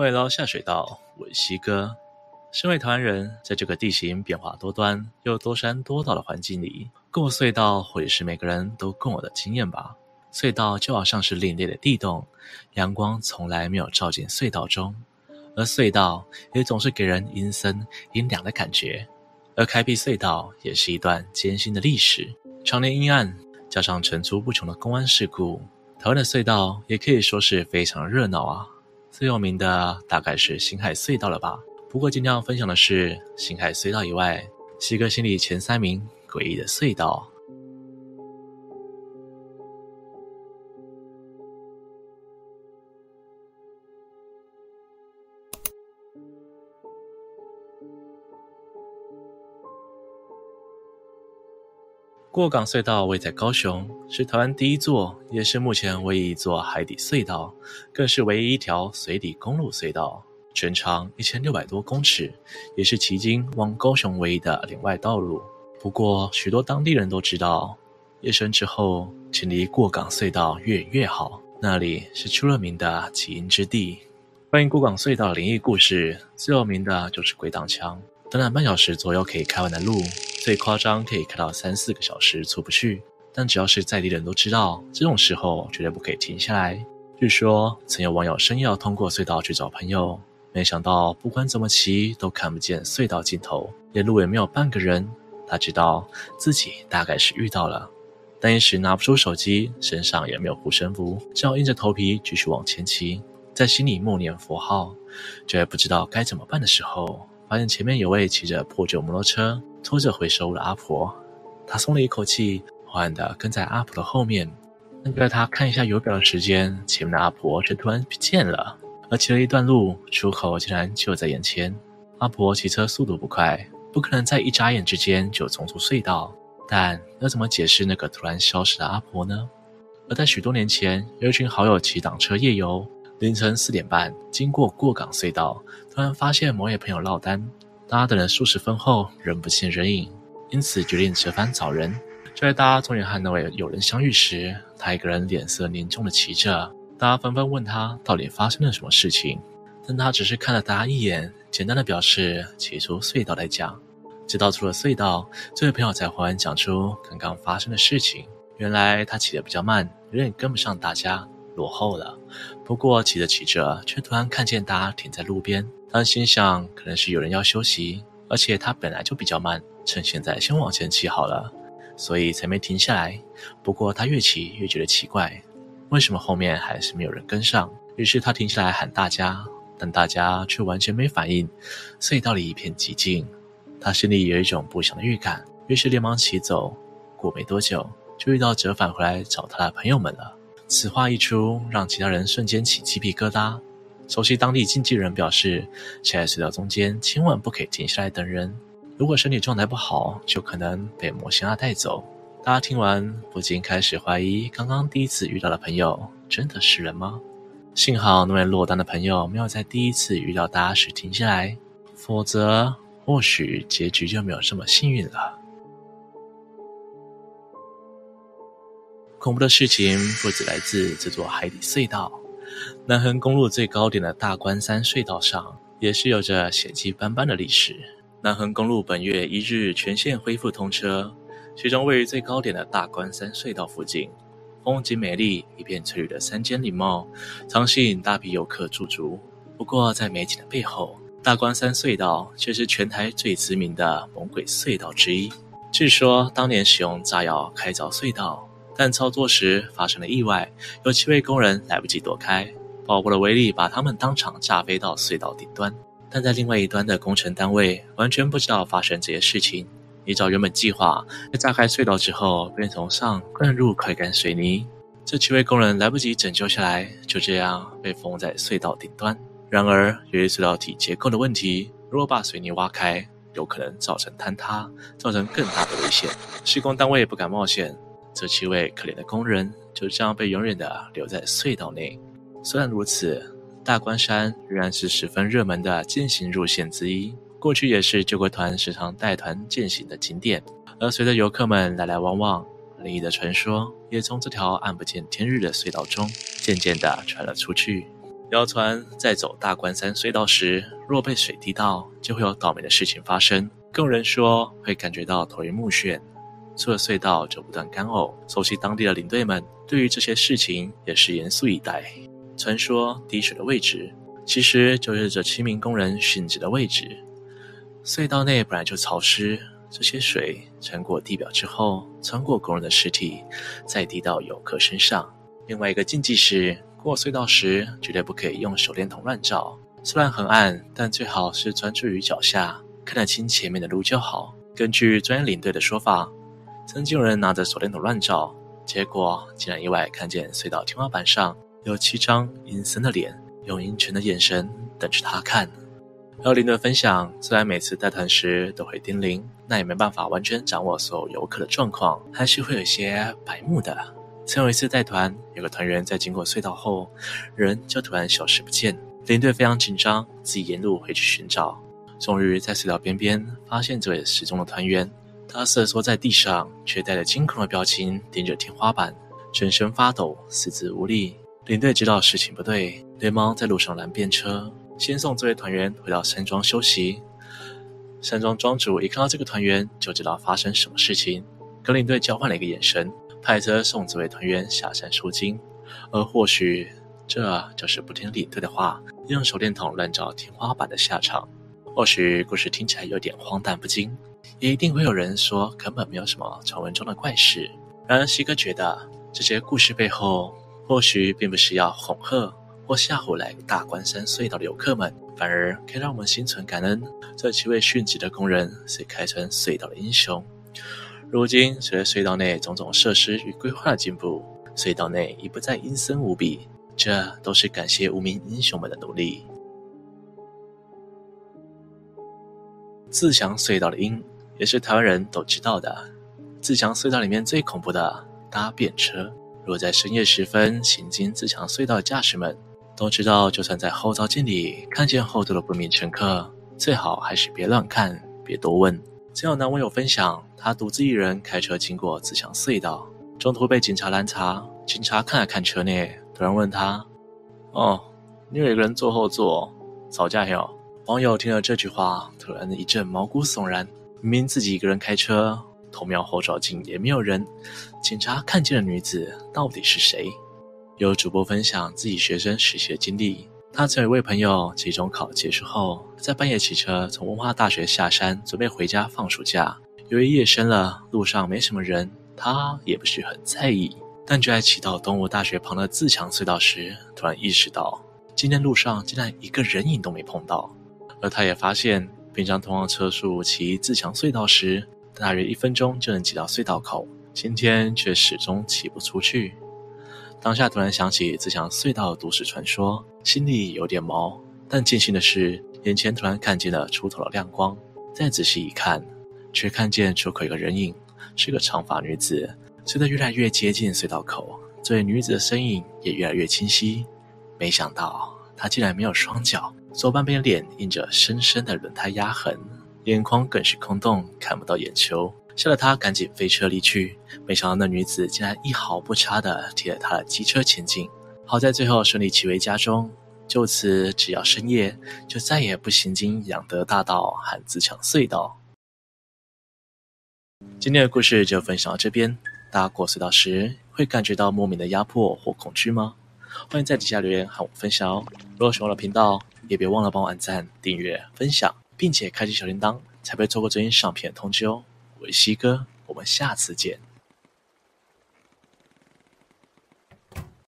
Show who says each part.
Speaker 1: 欢迎来到下水道，我是西哥。身为台湾人，在这个地形变化多端又多山多岛的环境里，过隧道或许是每个人都共有的经验吧。隧道就好像是另类的地洞，阳光从来没有照进隧道中，而隧道也总是给人阴森阴凉的感觉。而开辟隧道也是一段艰辛的历史，常年阴暗，加上层出不穷的公安事故，台湾的隧道也可以说是非常热闹啊。最有名的大概是星海隧道了吧？不过今天要分享的是星海隧道以外，西哥心里前三名诡异的隧道。过港隧道位在高雄，是台湾第一座，也是目前唯一一座海底隧道，更是唯一一条水底公路隧道，全长一千六百多公尺，也是旗津往高雄唯一的连外道路。不过，许多当地人都知道，夜深之后，请离过港隧道越远越好，那里是出了名的起因之地。关于过港隧道灵异故事，最有名的就是鬼挡墙，短短半小时左右可以开完的路。最夸张可以开到三四个小时出不去，但只要是在地人都知道，这种时候绝对不可以停下来。据说曾有网友深夜要通过隧道去找朋友，没想到不管怎么骑都看不见隧道尽头，沿路也没有半个人。他知道自己大概是遇到了，但一时拿不出手机，身上也没有护身符，只好硬着头皮继续往前骑，在心里默念佛号。却不知道该怎么办的时候，发现前面有位骑着破旧摩托车。拖着回收物的阿婆，他松了一口气，缓缓地跟在阿婆的后面。但就在他看一下油表的时间，前面的阿婆却突然不见了。而骑了一段路，出口竟然就在眼前。阿婆骑车速度不快，不可能在一眨眼之间就冲出隧道。但要怎么解释那个突然消失的阿婆呢？而在许多年前，有一群好友骑档车夜游，凌晨四点半经过过港隧道，突然发现某位朋友落单。大家等了数十分后，仍不见人影，因此决定折返找人。就在大家终于和那位友人相遇时，他一个人脸色凝重地骑着。大家纷纷问他到底发生了什么事情，但他只是看了大家一眼，简单的表示骑出隧道来讲。直到出了隧道，这位朋友才缓缓讲出刚刚发生的事情。原来他骑得比较慢，人也跟不上大家，落后了。不过骑着骑着，却突然看见他停在路边。他心想，可能是有人要休息，而且他本来就比较慢，趁现在先往前骑好了，所以才没停下来。不过他越骑越觉得奇怪，为什么后面还是没有人跟上？于是他停下来喊大家，但大家却完全没反应。隧道里一片寂静，他心里有一种不祥的预感，于是连忙骑走。过没多久，就遇到折返回来找他的朋友们了。此话一出，让其他人瞬间起鸡皮疙瘩。熟悉当地经纪人表示，骑在隧道中间千万不可以停下来等人，如果身体状态不好，就可能被魔仙带走。大家听完不禁开始怀疑，刚刚第一次遇到的朋友真的是人吗？幸好那位落单的朋友没有在第一次遇到大家时停下来，否则或许结局就没有这么幸运了。恐怖的事情不止来自这座海底隧道。南横公路最高点的大关山隧道上，也是有着血迹斑斑的历史。南横公路本月一日全线恢复通车，其中位于最高点的大关山隧道附近，风景美丽，一片翠绿的山间林茂，常吸引大批游客驻足。不过，在美景的背后，大关山隧道却是全台最知名的猛鬼隧道之一。据说当年使用炸药开凿隧道。但操作时发生了意外，有七位工人来不及躲开，爆破的威力把他们当场炸飞到隧道顶端。但在另外一端的工程单位完全不知道发生这些事情，依照原本计划，在炸开隧道之后，便从上灌入快干水泥。这七位工人来不及拯救下来，就这样被封在隧道顶端。然而，由于隧道体结构的问题，如果把水泥挖开，有可能造成坍塌，造成更大的危险。施工单位也不敢冒险。这七位可怜的工人就这样被永远的留在隧道内。虽然如此，大关山仍然是十分热门的健行路线之一，过去也是救国团时常带团健行的景点。而随着游客们来来往往，灵异的传说也从这条暗不见天日的隧道中渐渐的传了出去。谣传在走大关山隧道时，若被水滴到，就会有倒霉的事情发生。更有人说会感觉到头晕目眩，出了隧道就不断干呕。熟悉当地的领队们对于这些事情也是严肃以待。传说滴水的位置，其实就是这七名工人殉职的位置。隧道内本来就潮湿，这些水穿过地表之后，穿过工人的尸体，再滴到游客身上。另外一个禁忌是，过隧道时绝对不可以用手电筒乱照。虽然很暗，但最好是专注于脚下，看得清前面的路就好。根据专业领队的说法，曾经有人拿着手电筒乱照，结果竟然意外看见隧道天花板上有七张阴森的脸，用阴沉的眼神等着他看。还有林队分享，虽然每次带团时都会叮咛，那也没办法完全掌握所有游客的状况，还是会有些白目的。曾有一次带团，有个团员在经过隧道后，人就突然消失不见。领队非常紧张，自己沿路回去寻找，终于在隧道边边发现这位失踪的团员。他瑟缩在地上，却带着惊恐的表情盯着天花板，全身发抖，四肢无力。领队知道事情不对，连忙在路上拦便车，先送这位团员回到山庄休息。山庄庄主一看到这个团员，就知道发生什么事情，跟领队交换了一个眼神。派车送这位团员下山收惊，而或许这就是不听领队的话，用手电筒乱照天花板的下场。或许故事听起来有点荒诞不经，也一定会有人说根本没有什么传闻中的怪事。然而西哥觉得这些故事背后，或许并不是要恐吓或吓唬来大关山隧道的游客们，反而可以让我们心存感恩，这七位殉职的工人是开穿隧道的英雄。如今，随着隧道内种种设施与规划的进步，隧道内已不再阴森无比。这都是感谢无名英雄们的努力。自强隧道的阴，也是台湾人都知道的。自强隧道里面最恐怖的搭便车。如果在深夜时分行经自强隧道的驾驶们都知道，就算在后照镜里看见后座的不明乘客，最好还是别乱看，别多问。曾有男网友分享，他独自一人开车经过自强隧道，中途被警察拦查。警察看了看车内，突然问他：“哦，你有一个人坐后座，吵架没有？”网友听了这句话，突然一阵毛骨悚然。明明自己一个人开车，偷瞄后照镜也没有人，警察看见的女子到底是谁？有主播分享自己学生实习的经历。他曾有一位朋友，期中考结束后，在半夜骑车从文化大学下山，准备回家放暑假。由于夜深了，路上没什么人，他也不是很在意。但就在骑到东吴大学旁的自强隧道时，突然意识到，今天路上竟然一个人影都没碰到。而他也发现，平常通往车速骑自强隧道时，大约一分钟就能挤到隧道口，今天却始终骑不出去。当下突然想起自强隧道的都市传说，心里有点毛。但庆幸的是，眼前突然看见了出口的亮光。再仔细一看，却看见出口一个人影，是个长发女子。随着越来越接近隧道口，这位女子的身影也越来越清晰。没想到他竟然没有双脚，左半边脸印着深深的轮胎压痕，眼眶更是空洞，看不到眼球。吓得他赶紧飞车离去，没想到那女子竟然一毫不差的贴着他的机车前进。好在最后顺利骑回家中，就此只要深夜就再也不行经仰德大道和自强隧道。今天的故事就分享到这边。大家过隧道时会感觉到莫名的压迫或恐惧吗？欢迎在底下留言和我分享哦。如果喜欢我的频道，也别忘了帮我按赞、订阅、分享，并且开启小铃铛，才不会错过最新上片通知哦。我是西哥，我们下次见。